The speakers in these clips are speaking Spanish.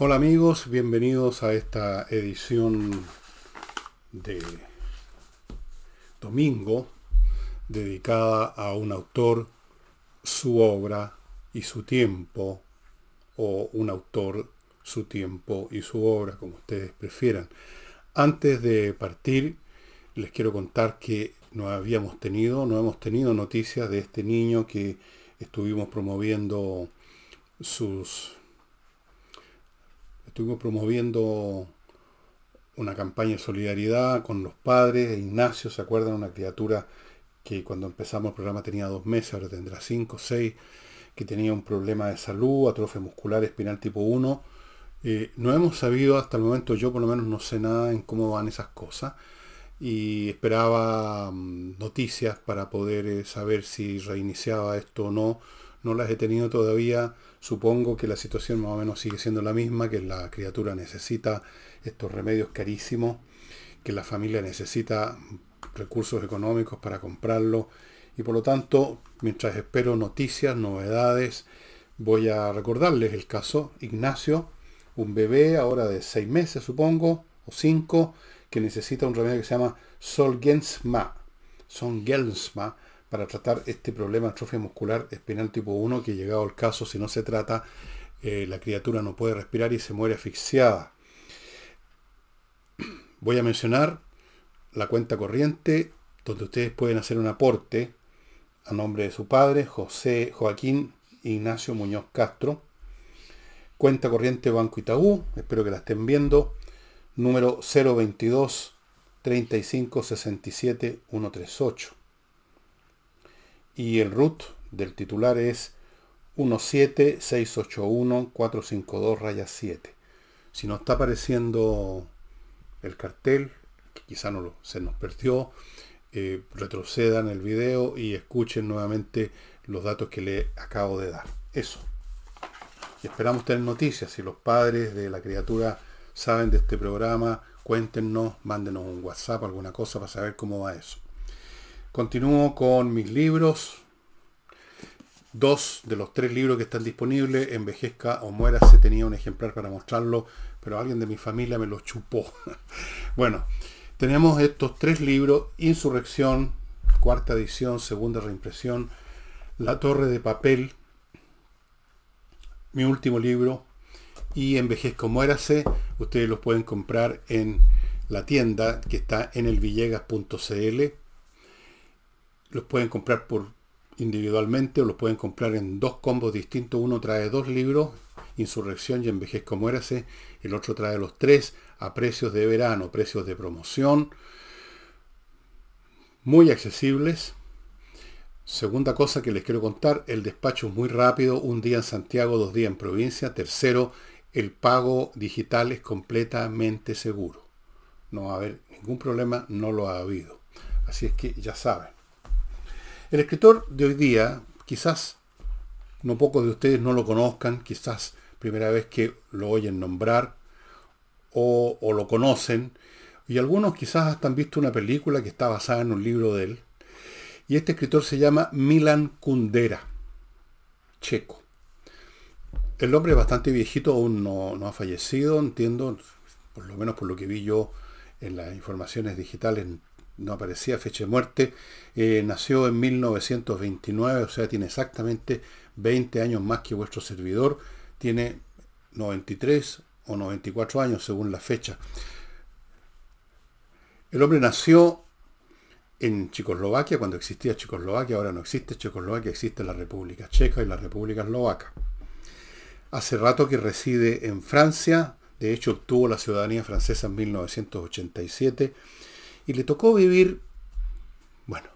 Hola amigos, bienvenidos a esta edición de domingo dedicada a un autor, su obra y su tiempo, o un autor, su tiempo y su obra, como ustedes prefieran. Antes de partir, les quiero contar que no habíamos tenido, no hemos tenido noticias de este niño que estuvimos promoviendo sus estuvimos promoviendo una campaña de solidaridad con los padres. Ignacio, ¿se acuerdan? Una criatura que cuando empezamos el programa tenía dos meses, ahora tendrá cinco, seis, que tenía un problema de salud, atrofia muscular espinal tipo 1. Eh, no hemos sabido hasta el momento, yo por lo menos no sé nada en cómo van esas cosas y esperaba mm, noticias para poder eh, saber si reiniciaba esto o no. No las he tenido todavía. Supongo que la situación más o menos sigue siendo la misma, que la criatura necesita estos remedios carísimos, que la familia necesita recursos económicos para comprarlo. Y por lo tanto, mientras espero noticias, novedades, voy a recordarles el caso Ignacio, un bebé ahora de seis meses supongo, o cinco, que necesita un remedio que se llama Solgensma. Solgensma para tratar este problema atrofia muscular espinal tipo 1 que llegado al caso, si no se trata, eh, la criatura no puede respirar y se muere asfixiada. Voy a mencionar la cuenta corriente donde ustedes pueden hacer un aporte a nombre de su padre, José Joaquín Ignacio Muñoz Castro. Cuenta corriente Banco Itaú, espero que la estén viendo, número 022 35 67 138 y el root del titular es 17681-452 raya 7. Si no está apareciendo el cartel, quizá no lo, se nos perdió, eh, retrocedan el video y escuchen nuevamente los datos que le acabo de dar. Eso. Y esperamos tener noticias. Si los padres de la criatura saben de este programa, cuéntenos, mándenos un WhatsApp, alguna cosa para saber cómo va eso. Continúo con mis libros. Dos de los tres libros que están disponibles, Envejezca o Muera, se tenía un ejemplar para mostrarlo, pero alguien de mi familia me lo chupó. bueno, tenemos estos tres libros, Insurrección, cuarta edición, segunda reimpresión, La Torre de Papel, mi último libro, y Envejezca o Muérase. Ustedes los pueden comprar en la tienda que está en el villegas.cl los pueden comprar por individualmente o los pueden comprar en dos combos distintos. Uno trae dos libros, Insurrección y Envejezco Muérase. El otro trae los tres a precios de verano, precios de promoción. Muy accesibles. Segunda cosa que les quiero contar, el despacho es muy rápido, un día en Santiago, dos días en provincia. Tercero, el pago digital es completamente seguro. No va a haber ningún problema, no lo ha habido. Así es que ya saben. El escritor de hoy día, quizás no pocos de ustedes no lo conozcan, quizás primera vez que lo oyen nombrar o, lo conocen, y algunos quizás hasta han visto una película que está basada en un libro de él. Y este escritor se llama Milan Kundera, checo. El hombre es bastante viejito, aún no, no ha fallecido, entiendo, por lo menos por lo que vi yo en las informaciones digitales, no aparecía fecha de muerte, eh, nació en 1929, o sea, tiene exactamente 20 años más que vuestro servidor, tiene 93 o 94 años según la fecha. El hombre nació en Checoslovaquia, cuando existía Checoslovaquia, ahora no existe Checoslovaquia, existe la República Checa y la República Eslovaca. Hace rato que reside en Francia, de hecho obtuvo la ciudadanía francesa en 1987 y le tocó vivir, bueno,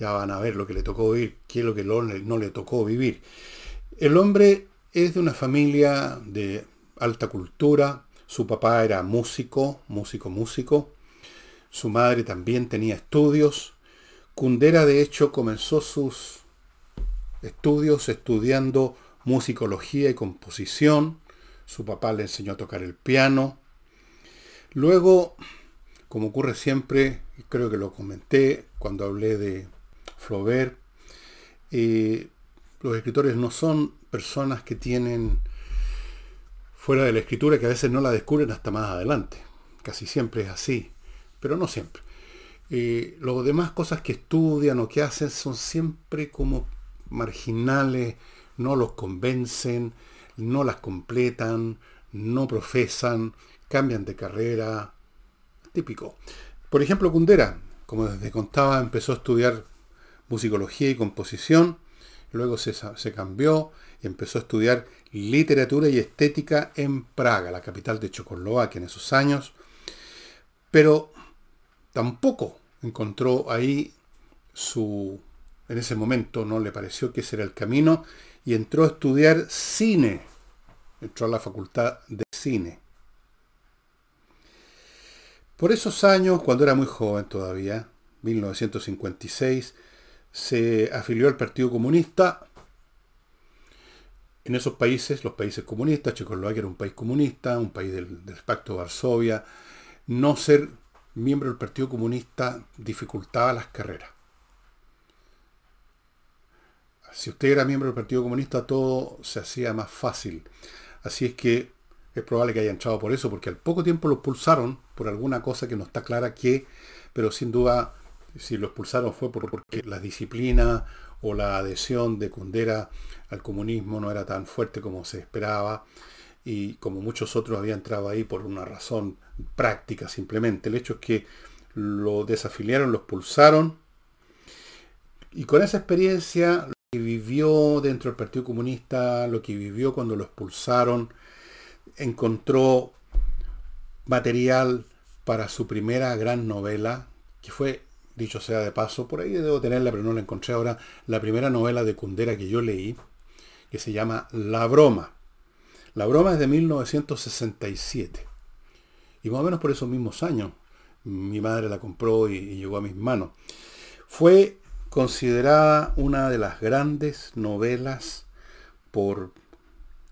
ya van a ver lo que le tocó vivir, qué es lo que no le tocó vivir. El hombre es de una familia de alta cultura, su papá era músico, músico, músico, su madre también tenía estudios, Kundera de hecho comenzó sus estudios estudiando musicología y composición, su papá le enseñó a tocar el piano, luego como ocurre siempre, creo que lo comenté cuando hablé de Flaubert, eh, los escritores no son personas que tienen fuera de la escritura que a veces no la descubren hasta más adelante. Casi siempre es así, pero no siempre. Eh, las demás cosas que estudian o que hacen son siempre como marginales, no los convencen, no las completan, no profesan, cambian de carrera. Típico. Por ejemplo, Kundera, como desde contaba, empezó a estudiar musicología y composición, luego se, cambió y empezó a estudiar literatura y estética en Praga, la capital de Checoslovaquia en esos años, pero tampoco encontró ahí su, en ese momento no le pareció que ese era el camino y entró a estudiar cine, entró a la facultad de cine. Por esos años, cuando era muy joven todavía, 1956, se afilió al Partido Comunista. En esos países, los países comunistas, Checoslovaquia era un país comunista, un país del, del Pacto de Varsovia, no ser miembro del Partido Comunista dificultaba las carreras. Si usted era miembro del Partido Comunista, todo se hacía más fácil. Así es que es probable que haya entrado por eso, porque al poco tiempo lo expulsaron por alguna cosa que no está clara qué, pero sin duda, si lo expulsaron fue porque la disciplina o la adhesión de Kundera al comunismo no era tan fuerte como se esperaba y como muchos otros habían entrado ahí por una razón práctica simplemente. El hecho es que lo desafiliaron, lo expulsaron y con esa experiencia lo que vivió dentro del Partido Comunista, lo que vivió cuando lo expulsaron, encontró material para su primera gran novela, que fue, dicho sea de paso, por ahí debo tenerla, pero no la encontré ahora, la primera novela de Kundera que yo leí, que se llama La Broma. La broma es de 1967. Y más o menos por esos mismos años. Mi madre la compró y, llegó a mis manos. Fue considerada una de las grandes novelas por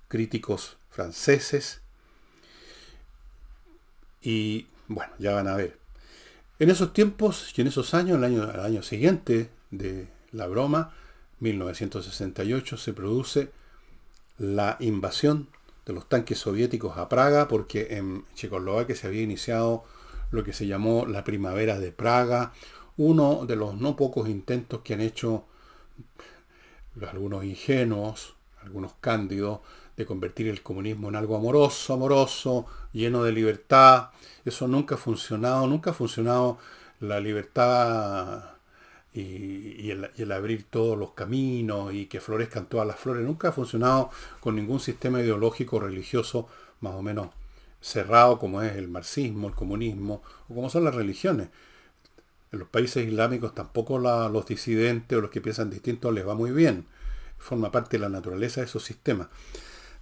críticos franceses. Y bueno, ya van a ver. En esos tiempos y en esos años, el año, el año siguiente de la broma, 1968, se produce la invasión de los tanques soviéticos a Praga, porque en Checoslovaquia se había iniciado lo que se llamó la primavera de Praga, uno de los no pocos intentos que han hecho algunos ingenuos, algunos cándidos, de convertir el comunismo en algo amoroso, amoroso, lleno de libertad. Eso nunca ha funcionado, nunca ha funcionado la libertad y, el, abrir todos los caminos y que florezcan todas las flores. Nunca ha funcionado con ningún sistema ideológico religioso más o menos cerrado como es el marxismo, el comunismo o como son las religiones. En los países islámicos tampoco los disidentes o los que piensan distintos les va muy bien. Forma parte de la naturaleza de esos sistemas.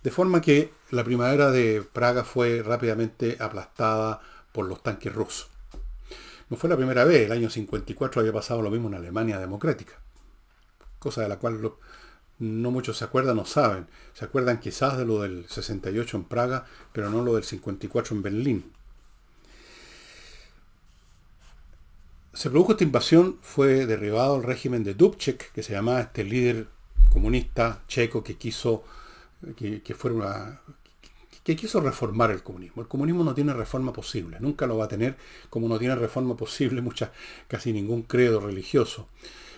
De forma que la primavera de Praga fue rápidamente aplastada por los tanques rusos. No fue la primera vez, el año 54 había pasado lo mismo en Alemania democrática, cosa de la cual no muchos se acuerdan o saben. Se acuerdan quizás de lo del 68 en Praga, pero no lo del 54 en Berlín. Se produjo esta invasión, fue derribado el régimen de Dubček, que se llamaba este líder comunista checo que quiso que, que una, que quiso reformar el comunismo. El comunismo no tiene reforma posible, nunca lo va a tener, como no tiene reforma posible mucha, casi ningún credo religioso.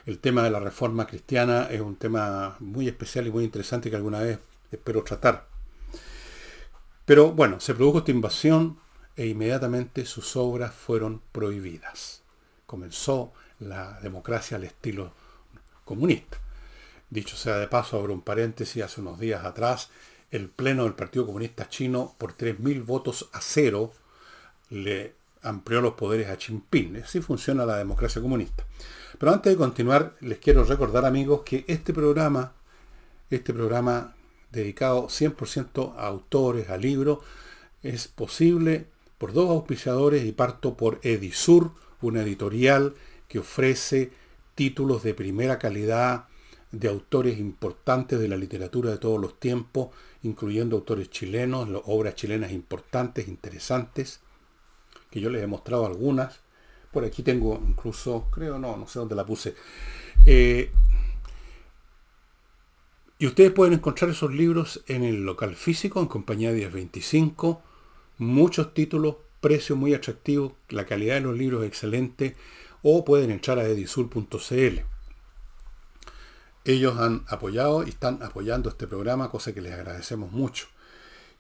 El tema de la reforma cristiana es un tema muy especial y muy interesante que alguna vez espero tratar. Pero bueno, se produjo esta invasión e inmediatamente sus obras fueron prohibidas. Comenzó la democracia al estilo comunista. Dicho sea de paso, abro un paréntesis, hace unos días atrás el Pleno del Partido Comunista Chino por 3.000 votos a cero le amplió los poderes a Jinping. Así funciona la democracia comunista. Pero antes de continuar, les quiero recordar amigos que este programa, este programa dedicado 100% a autores, a libros, es posible por dos auspiciadores y parto por Edisur, una editorial que ofrece títulos de primera calidad de autores importantes de la literatura de todos los tiempos, incluyendo autores chilenos, obras chilenas importantes, interesantes, que yo les he mostrado algunas. Por aquí tengo incluso, creo, no, no sé dónde la puse. Eh, Y ustedes pueden encontrar esos libros en el local físico, en compañía 1025. Muchos títulos, precio muy atractivo, la calidad de los libros excelente. O pueden entrar a edisul.cl. Ellos han apoyado y están apoyando este programa, cosa que les agradecemos mucho.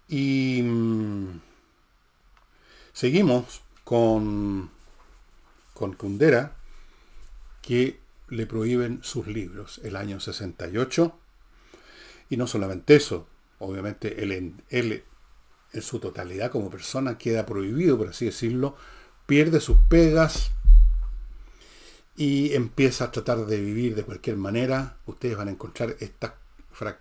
Y mm, seguimos con, con Kundera, que le prohíben sus libros el año 68 y no solamente eso, obviamente él, él en su totalidad como persona queda prohibido, por así decirlo, pierde sus pegas y empieza a tratar de vivir de cualquier manera. Ustedes van a encontrar estas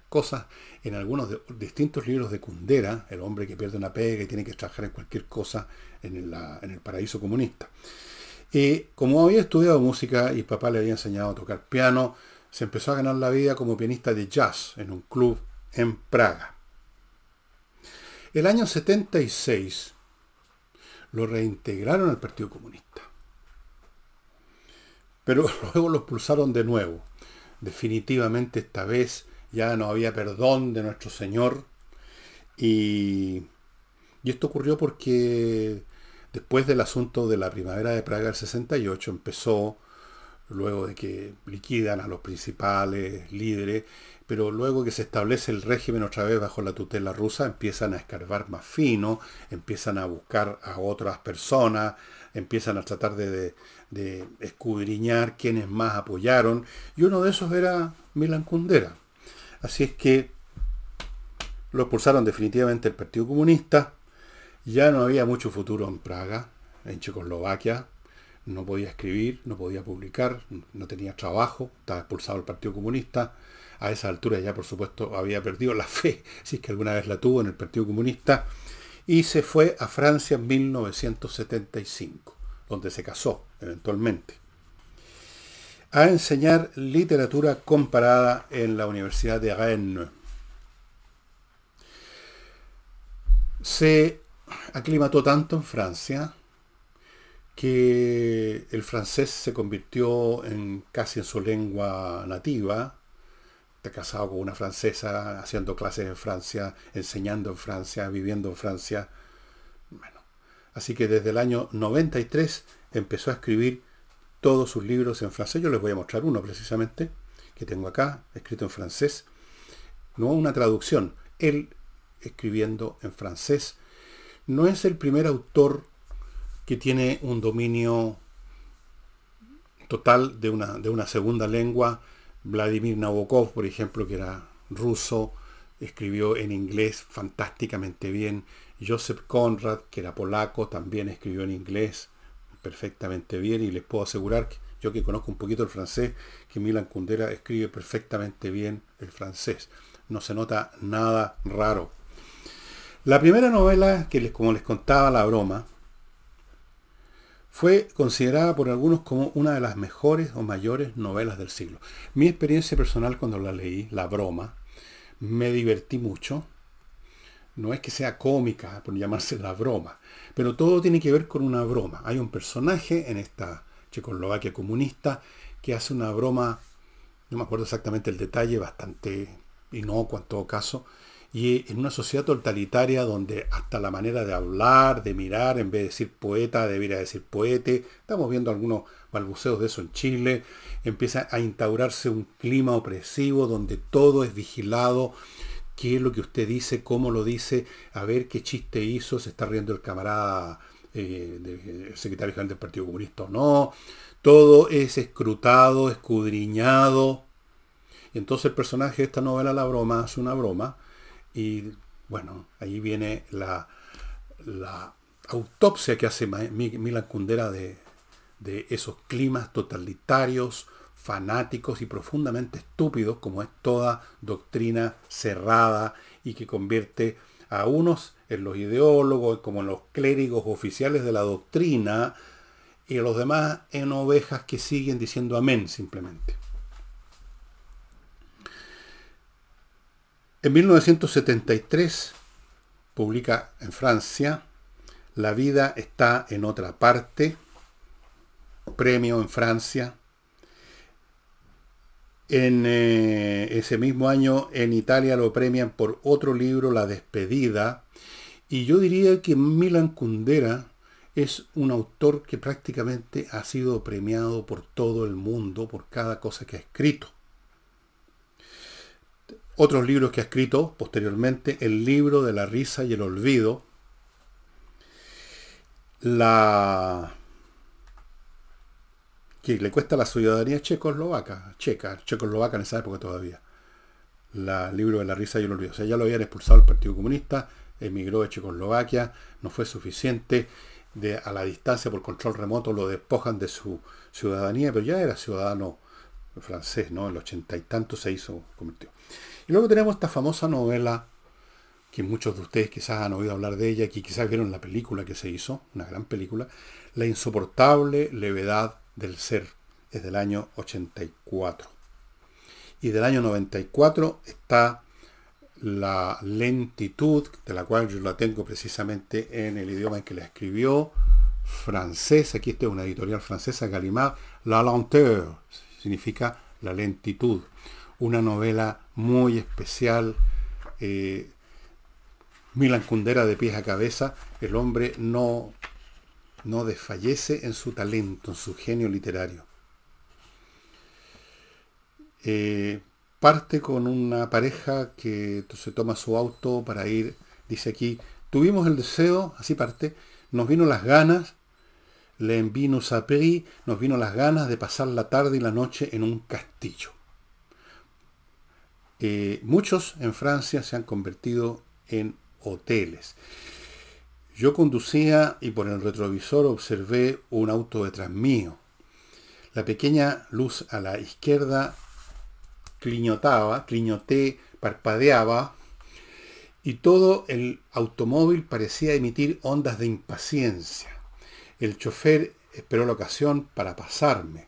cosas en algunos distintos libros de Kundera, el hombre que pierde una pega y tiene que trabajar en cualquier cosa en, en el paraíso comunista. Y como había estudiado música y papá le había enseñado a tocar piano, se empezó a ganar la vida como pianista de jazz en un club en Praga. El año 76 lo reintegraron al Partido Comunista. Pero luego lo expulsaron de nuevo. Definitivamente esta vez ya no había perdón de nuestro Señor. Y, y esto ocurrió porque después del asunto de la primavera de Praga del 68 empezó luego de que liquidan a los principales líderes, pero luego que se establece el régimen otra vez bajo la tutela rusa, empiezan a escarbar más fino, empiezan a buscar a otras personas, empiezan a tratar de, escudriñar quienes más apoyaron, y uno de esos era Milan Kundera. Así es que lo expulsaron definitivamente el Partido Comunista, ya no había mucho futuro en Praga, en Checoslovaquia, no podía escribir, no podía publicar, no tenía trabajo, estaba expulsado del Partido Comunista. A esa altura ya por supuesto había perdido la fe, si es que alguna vez la tuvo en el Partido Comunista, y se fue a Francia en 1975, donde se casó eventualmente, a enseñar literatura comparada en la Universidad de Rennes. Se aclimató tanto en Francia que el francés se convirtió en casi en su lengua nativa. Casado con una francesa, haciendo clases en Francia, enseñando en Francia, viviendo en Francia. Bueno, así que desde el año 93 empezó a escribir todos sus libros en francés. Yo les voy a mostrar uno precisamente, que tengo acá, escrito en francés. No una traducción, él escribiendo en francés. No es el primer autor que tiene un dominio total de una, de una segunda lengua. Vladimir Nabokov, por ejemplo, que era ruso, escribió en inglés fantásticamente bien. Joseph Conrad, que era polaco, también escribió en inglés perfectamente bien y les puedo asegurar yo que conozco un poquito el francés, que Milan Kundera escribe perfectamente bien el francés. No se nota nada raro. La primera novela que les, como les contaba, La Broma, fue considerada por algunos como una de las mejores o mayores novelas del siglo. Mi experiencia personal cuando la leí, La broma, me divertí mucho. No es que sea cómica, por llamarse la broma, pero todo tiene que ver con una broma. Hay un personaje en esta Checoslovaquia comunista que hace una broma, no me acuerdo exactamente el detalle, bastante inocuo en todo caso, y en una sociedad totalitaria donde hasta la manera de hablar, de mirar, en vez de decir poeta, debería decir poete, estamos viendo algunos balbuceos de eso en Chile, empieza a instaurarse un clima opresivo donde todo es vigilado, qué es lo que usted dice, cómo lo dice, a ver qué chiste hizo, se está riendo el camarada eh, secretario general del Partido Comunista o no, todo es escrutado, escudriñado. Entonces el personaje de esta novela La Broma hace una broma, y bueno, ahí viene la, autopsia que hace Milan Kundera de, de esos climas totalitarios, fanáticos y profundamente estúpidos, como es toda doctrina cerrada y que convierte a unos en los ideólogos, como en los clérigos oficiales de la doctrina, y a los demás en ovejas que siguen diciendo amén simplemente. En 1973 publica en Francia La vida está en otra parte, premio en Francia. En eh, ese mismo año en Italia lo premian por otro libro, La despedida. Y yo diría que Milan Kundera es un autor que prácticamente ha sido premiado por todo el mundo por cada cosa que ha escrito. Otros libros que ha escrito posteriormente, El libro de la risa y el olvido, la que le cuesta la ciudadanía checoslovaca, checa, checoslovaca en esa época todavía. La libro de la risa y el olvido. O sea, ya lo habían expulsado el Partido Comunista, emigró de Checoslovaquia, no fue suficiente. A la distancia por control remoto lo despojan de su ciudadanía, pero ya era ciudadano francés, ¿no? En el ochenta y tanto se hizo, convirtió. Y luego tenemos esta famosa novela que muchos de ustedes quizás han oído hablar de ella, que quizás vieron la película que se hizo, una gran película, La insoportable levedad del ser, es del año 84. Y del año 94 está la lentitud, de la cual yo la tengo precisamente en el idioma en que la escribió, francés, aquí está una editorial francesa, Gallimard, La lenteur, significa la lentitud. Una novela muy especial, eh, Milan de pies a cabeza, el hombre no no desfallece en su talento, en su genio literario. Eh, parte con una pareja que se toma su auto para ir, dice aquí, tuvimos el deseo, así parte, nos vino las ganas, le envino sapri, nos vino las ganas de pasar la tarde y la noche en un castillo. Eh, muchos en Francia se han convertido en hoteles. Yo conducía y por el retrovisor observé un auto detrás mío. La pequeña luz a la izquierda cliñotaba, cliñoté, parpadeaba y todo el automóvil parecía emitir ondas de impaciencia. El chofer esperó la ocasión para pasarme.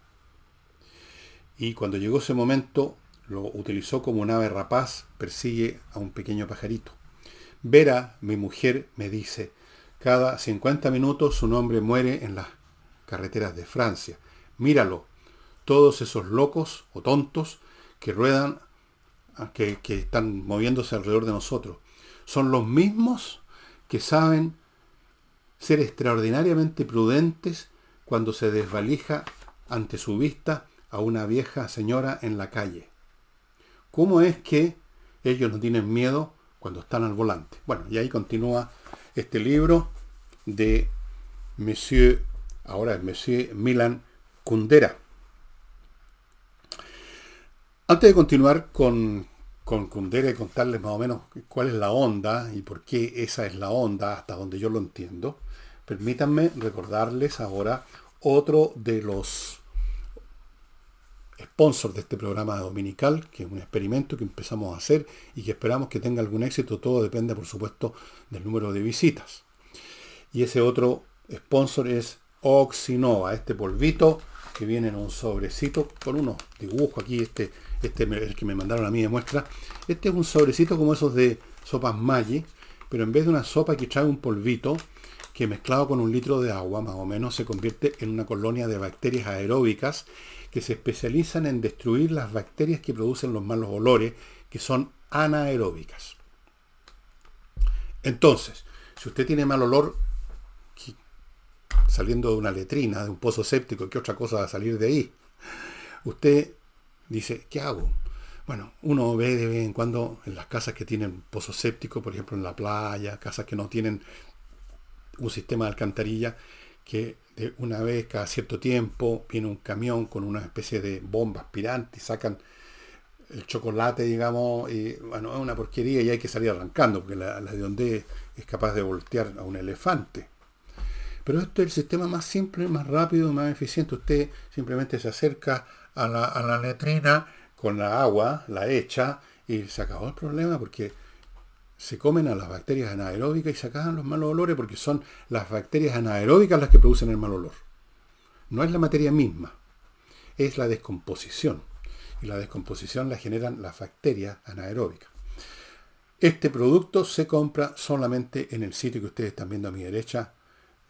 Y cuando llegó ese momento, lo utilizó como un ave rapaz persigue a un pequeño pajarito. Vera, mi mujer, me dice, cada 50 minutos su nombre muere en las carreteras de Francia. Míralo, todos esos locos o tontos que ruedan, ah, que, que están moviéndose alrededor de nosotros, son los mismos que saben ser extraordinariamente prudentes cuando se desvalija ante su vista a una vieja señora en la calle. ¿Cómo es que ellos no tienen miedo cuando están al volante? Bueno, y ahí continúa este libro de Monsieur, ahora es Monsieur Milan Kundera. Antes de continuar con, con Kundera y contarles más o menos cuál es la onda y por qué esa es la onda hasta donde yo lo entiendo, permítanme recordarles ahora otro de los sponsors de este programa dominical, que es un experimento que empezamos a hacer y que esperamos que tenga algún éxito. Todo depende, por supuesto, del número de visitas. Y ese otro sponsor es Oxinova, este polvito que viene en un sobrecito con unos dibujos aquí, este, este el que me mandaron a mí de muestra. Este es un sobrecito como esos de sopas Maggi, pero en vez de una sopa que trae un polvito, que mezclado con un litro de agua más o menos se convierte en una colonia de bacterias aeróbicas que se especializan en destruir las bacterias que producen los malos olores, que son anaeróbicas. Entonces, si usted tiene mal olor saliendo de una letrina, de un pozo séptico, ¿qué otra cosa va a salir de ahí? Usted dice, ¿qué hago? Bueno, uno ve de vez en cuando en las casas que tienen pozo séptico, por ejemplo en la playa, casas que no tienen un sistema de alcantarilla, que una vez cada cierto tiempo viene un camión con una especie de bomba aspirante y sacan el chocolate, digamos, y bueno, es una porquería y hay que salir arrancando, porque la, de donde es capaz de voltear a un elefante. Pero este es el sistema más simple, más rápido, más eficiente. Usted simplemente se acerca a la, a la letrina con la agua, la echa y se acabó el problema porque se comen a las bacterias anaeróbicas y se los malos olores porque son las bacterias anaeróbicas las que producen el mal olor. No es la materia misma, es la descomposición. Y la descomposición la generan las bacterias anaeróbicas. Este producto se compra solamente en el sitio que ustedes están viendo a mi derecha,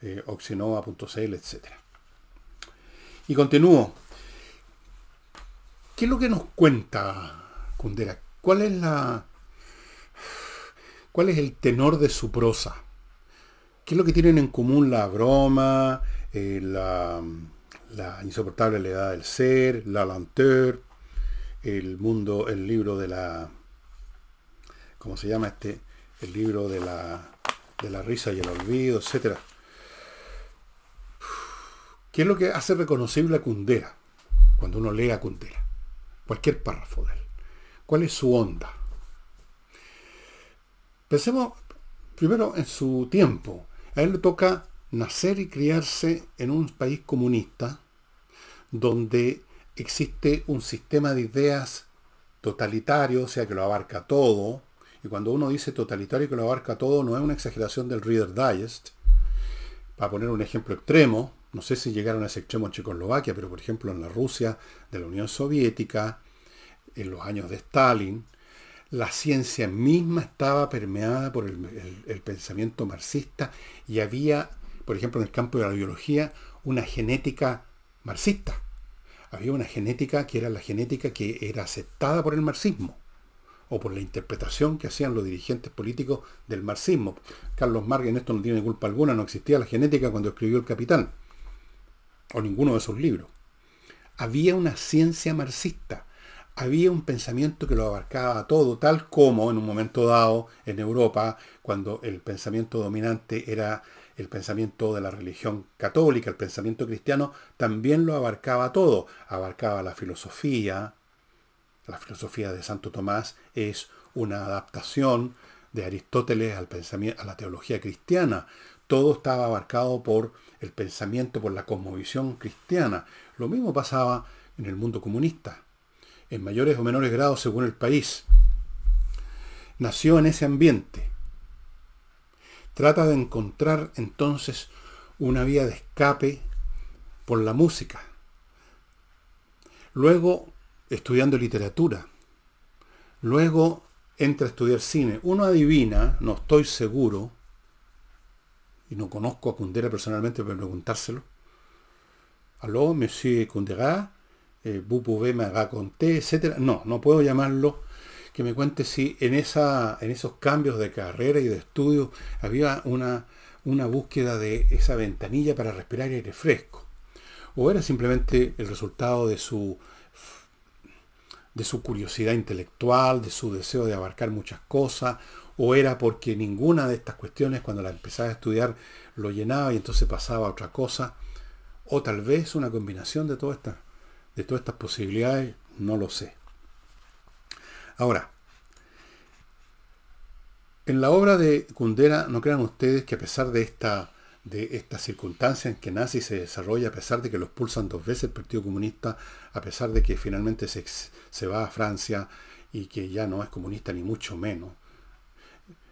eh, etc. Y continúo. ¿Qué es lo que nos cuenta Kundera? ¿Cuál es la. ¿Cuál es el tenor de su prosa? ¿Qué es lo que tienen en común la broma, eh, la, la, insoportable edad del ser, la lenteur, el mundo, el libro de la. ¿Cómo se llama este? El libro de la, de la risa y el olvido, etcétera. ¿Qué es lo que hace reconocible a Kundera cuando uno lee a Kundera? Cualquier párrafo de él. ¿Cuál es su onda? Pensemos primero en su tiempo. A él le toca nacer y criarse en un país comunista donde existe un sistema de ideas totalitario, o sea, que lo abarca todo. Y cuando uno dice totalitario que lo abarca todo, no es una exageración del Reader Digest. Para poner un ejemplo extremo, no sé si llegaron a ese extremo en Checoslovaquia, pero por ejemplo en la Rusia de la Unión Soviética, en los años de Stalin, la ciencia misma estaba permeada por el, pensamiento marxista y había, por ejemplo, en el campo de la biología, una genética marxista. Había una genética que era la genética que era aceptada por el marxismo o por la interpretación que hacían los dirigentes políticos del marxismo. Carlos Marx en esto no tiene culpa alguna, no existía la genética cuando escribió El Capital, o ninguno de sus libros. Había una ciencia marxista, había un pensamiento que lo abarcaba todo, tal como en un momento dado en Europa, cuando el pensamiento dominante era el pensamiento de la religión católica, el pensamiento cristiano, también lo abarcaba todo. Abarcaba la filosofía. La filosofía de Santo Tomás es una adaptación de Aristóteles al pensamiento, a la teología cristiana. Todo estaba abarcado por el pensamiento, por la cosmovisión cristiana. Lo mismo pasaba en el mundo comunista en mayores o menores grados según el país. Nació en ese ambiente. Trata de encontrar entonces una vía de escape por la música. Luego estudiando literatura. Luego entra a estudiar cine. Uno adivina, no estoy seguro, y no conozco a Kundera personalmente para preguntárselo. Aló, Monsieur Kundera, eh, me raconté, etcétera. No, no puedo llamarlo. Que me cuente si en, esa, en esos cambios de carrera y de estudio había una, una búsqueda de esa ventanilla para respirar aire fresco. O era simplemente el resultado de su de su curiosidad intelectual, de su deseo de abarcar muchas cosas, o era porque ninguna de estas cuestiones cuando la empezaba a estudiar lo llenaba y entonces pasaba a otra cosa, o tal vez una combinación de todas estas de todas estas posibilidades, no lo sé. Ahora, en la obra de Kundera, no crean ustedes que a pesar de esta de estas circunstancias en que y se desarrolla, a pesar de que lo expulsan dos veces el Partido Comunista, a pesar de que finalmente se, se va a Francia y que ya no es comunista ni mucho menos,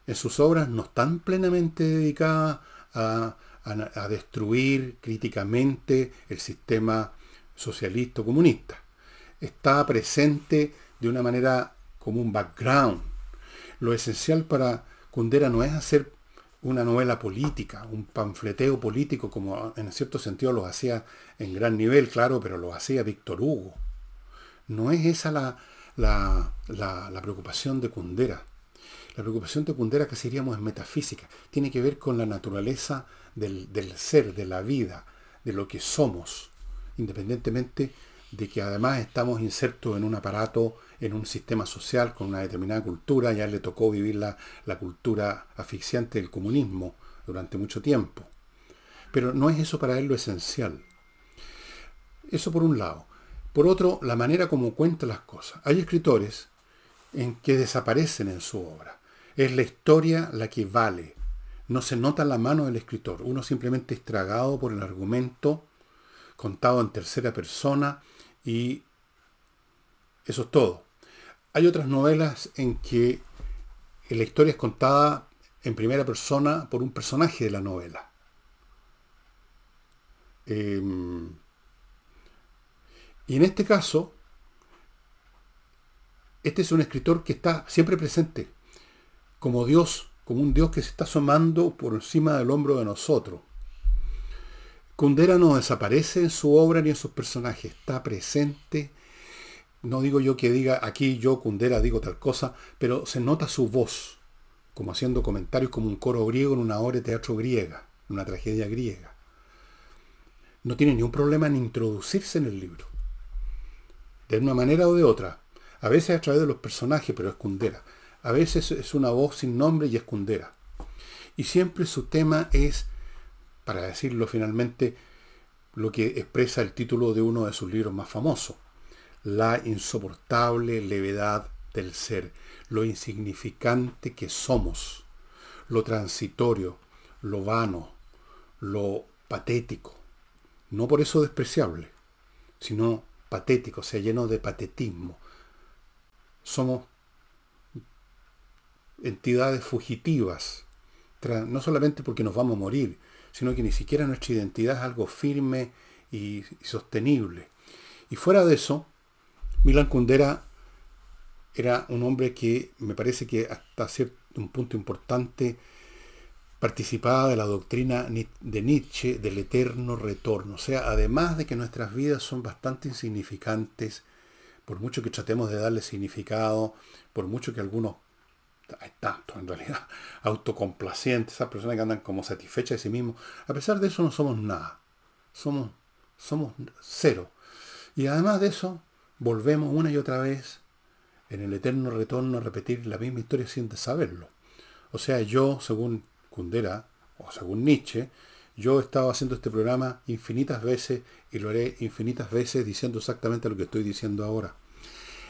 en sus obras no están plenamente dedicadas a, a destruir críticamente el sistema socialista o comunista. Está presente de una manera como un background. Lo esencial para Kundera no es hacer una novela política, un panfleteo político, como en cierto sentido lo hacía en gran nivel, claro, pero lo hacía Víctor Hugo. No es esa la, la, preocupación de Kundera. La preocupación de Kundera, que seríamos en metafísica, tiene que ver con la naturaleza del, del ser, de la vida, de lo que somos independientemente de que además estamos insertos en un aparato, en un sistema social con una determinada cultura, ya le tocó vivir la, cultura asfixiante del comunismo durante mucho tiempo. Pero no es eso para él lo esencial. Eso por un lado. Por otro, la manera como cuenta las cosas. Hay escritores en que desaparecen en su obra. Es la historia la que vale. No se nota la mano del escritor. Uno simplemente es tragado por el argumento contado en tercera persona y eso es todo. Hay otras novelas en que la historia es contada en primera persona por un personaje de la novela. Em, y en este caso, este es un escritor que está siempre presente, como Dios, como un Dios que se está asomando por encima del hombro de nosotros. Kundera no desaparece en su obra ni en sus personajes, está presente no digo yo que diga aquí yo, Kundera, digo tal cosa, pero se nota su voz, como haciendo comentarios como un coro griego en una obra de teatro griega, una tragedia griega. No tiene ningún problema en introducirse en el libro. De una manera o de otra. A veces a través de los personajes, pero es Kundera. A veces es una voz sin nombre y es Kundera. Y siempre su tema es, para decirlo finalmente, lo que expresa el título de uno de sus libros más famosos, la insoportable levedad del ser, lo insignificante que somos, lo transitorio, lo vano, lo patético. No por eso despreciable, sino patético, o sea, lleno de patetismo. Somos entidades fugitivas, no solamente porque nos vamos a morir, sino que ni siquiera nuestra identidad es algo firme y, sostenible. Y fuera de eso, Milan Kundera era un hombre que me parece que hasta cierto un punto importante participaba de la doctrina de Nietzsche del eterno retorno. O sea, además de que nuestras vidas son bastante insignificantes, por mucho que tratemos de darle significado, por mucho que algunos, hay tanto en realidad, autocomplacientes, esas personas que andan como satisfechas de sí mismos, a pesar de eso no somos nada. Somos, somos cero. Y además de eso, volvemos una y otra vez en el eterno retorno a repetir la misma historia sin saberlo. O sea, yo, según Kundera, o según Nietzsche, yo he estado haciendo este programa infinitas veces y lo haré infinitas veces diciendo exactamente lo que estoy diciendo ahora.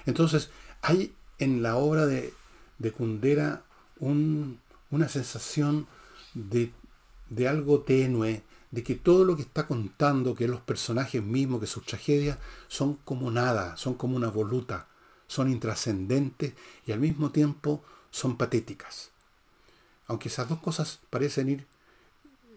Entonces, hay en la obra de, de Kundera una sensación de, de algo tenue, de que todo lo que está contando, que los personajes mismos, que sus tragedias, son como nada, son como una voluta, son intrascendentes y al mismo tiempo son patéticas. Aunque esas dos cosas parecen ir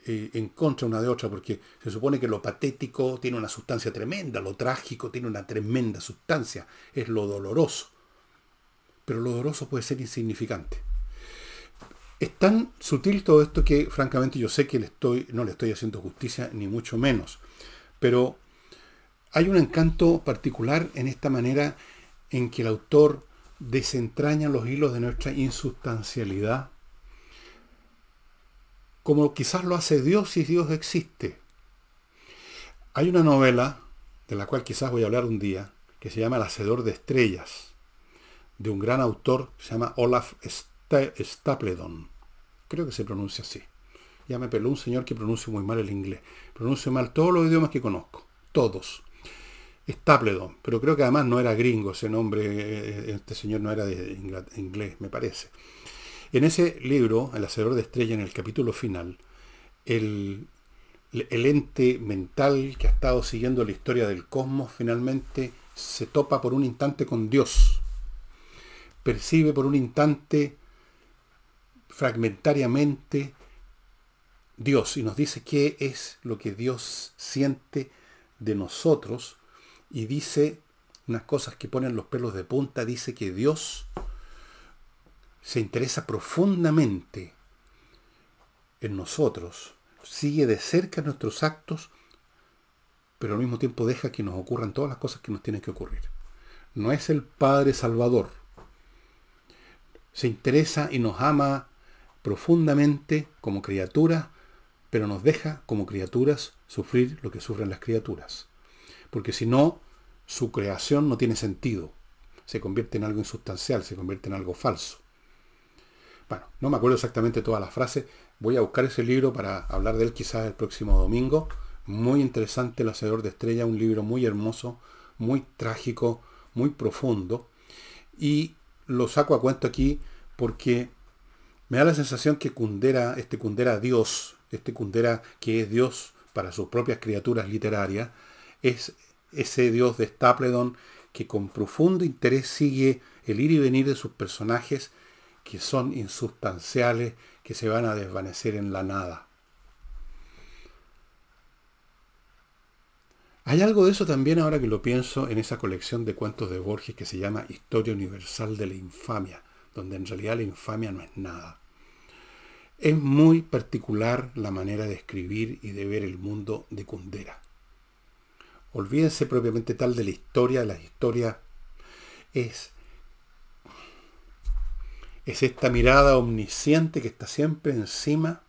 eh, en contra una de otra, porque se supone que lo patético tiene una sustancia tremenda, lo trágico tiene una tremenda sustancia, es lo doloroso. Pero lo doloroso puede ser insignificante. Es tan sutil todo esto que francamente yo sé que le estoy, no le estoy haciendo justicia, ni mucho menos. Pero hay un encanto particular en esta manera en que el autor desentraña los hilos de nuestra insustancialidad, como quizás lo hace Dios si Dios existe. Hay una novela, de la cual quizás voy a hablar un día, que se llama El Hacedor de Estrellas, de un gran autor, se llama Olaf Stapledon. Creo que se pronuncia así. Ya me peló un señor que pronuncia muy mal el inglés. Pronuncia mal todos los idiomas que conozco. Todos. Stapledon. Pero creo que además no era gringo ese nombre. Eh, este señor no era de inglés, me parece. En ese libro, El Hacedor de Estrella, en el capítulo final, el, el ente mental que ha estado siguiendo la historia del cosmos finalmente se topa por un instante con Dios. Percibe por un instante fragmentariamente Dios y nos dice qué es lo que Dios siente de nosotros y dice unas cosas que ponen los pelos de punta, dice que Dios se interesa profundamente en nosotros, sigue de cerca nuestros actos, pero al mismo tiempo deja que nos ocurran todas las cosas que nos tienen que ocurrir. No es el Padre Salvador. Se interesa y nos ama profundamente como criaturas, pero nos deja como criaturas sufrir lo que sufren las criaturas. Porque si no, su creación no tiene sentido. Se convierte en algo insustancial, se convierte en algo falso. Bueno, no me acuerdo exactamente todas las frases. Voy a buscar ese libro para hablar de él quizás el próximo domingo. Muy interesante El Hacedor de Estrella, un libro muy hermoso, muy trágico, muy profundo. Y lo saco a cuento aquí porque me da la sensación que Kundera, este Kundera Dios, este Kundera que es Dios para sus propias criaturas literarias, es ese Dios de Stapledon que con profundo interés sigue el ir y venir de sus personajes que son insustanciales, que se van a desvanecer en la nada. Hay algo de eso también ahora que lo pienso en esa colección de cuentos de Borges que se llama Historia Universal de la Infamia, donde en realidad la infamia no es nada. Es muy particular la manera de escribir y de ver el mundo de Kundera. Olvídense propiamente tal de la historia, de las historias es, es esta mirada omnisciente que está siempre encima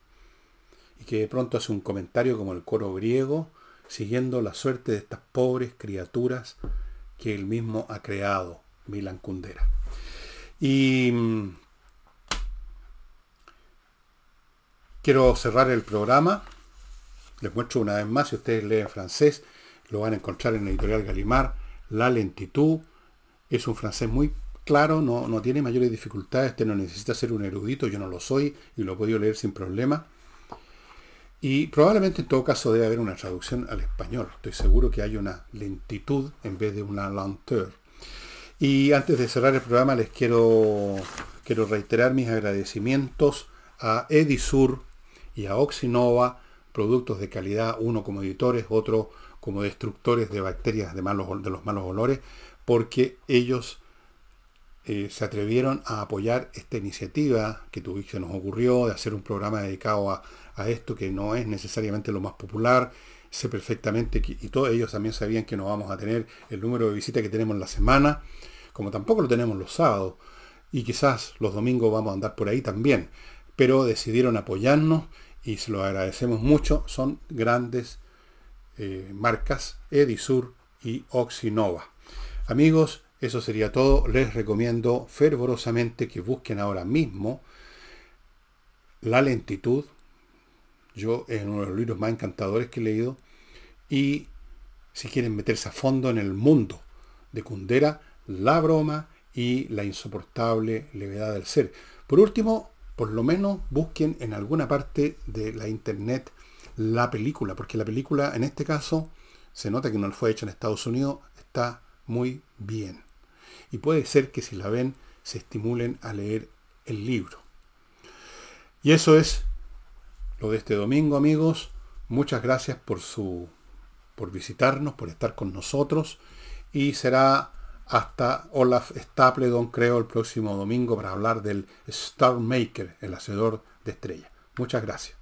y que de pronto hace un comentario como el coro griego, siguiendo la suerte de estas pobres criaturas que él mismo ha creado, Milan Kundera. Y mm, quiero cerrar el programa. Les muestro una vez más, si ustedes leen francés, lo van a encontrar en la editorial Galimar, La lentitud. Es un francés muy claro, no, no tiene mayores dificultades, este no necesita ser un erudito, yo no lo soy y lo he podido leer sin problema. Y probablemente en todo caso debe haber una traducción al español. Estoy seguro que hay una lentitud en vez de una lenteur. Y antes de cerrar el programa les quiero, quiero reiterar mis agradecimientos a Edisur y a Oxinova, productos de calidad, uno como editores, otro como destructores de bacterias de, malos, de los malos olores, porque ellos eh, se atrevieron a apoyar esta iniciativa que, se nos ocurrió de hacer un programa dedicado a, esto que no es necesariamente lo más popular. Sé perfectamente que, y todos ellos también sabían que no vamos a tener el número de visitas que tenemos en la semana, como tampoco lo tenemos los sábados, y quizás los domingos vamos a andar por ahí también, pero decidieron apoyarnos y se lo agradecemos mucho. Son grandes eh, marcas, Edisur y Oxinova. Amigos, eso sería todo. Les recomiendo fervorosamente que busquen ahora mismo La lentitud yo es uno de los libros más encantadores que he leído. Y si quieren meterse a fondo en el mundo de Kundera, la broma y la insoportable levedad del ser. Por último, por lo menos busquen en alguna parte de la internet la película, porque la película en este caso se nota que no fue hecha en Estados Unidos, está muy bien. Y puede ser que si la ven se estimulen a leer el libro. Y eso es lo de este domingo, amigos. Muchas gracias por su por visitarnos, por estar con nosotros y será hasta Olaf Stapledon, creo, el próximo domingo para hablar del Star Maker, el hacedor de estrellas. Muchas gracias.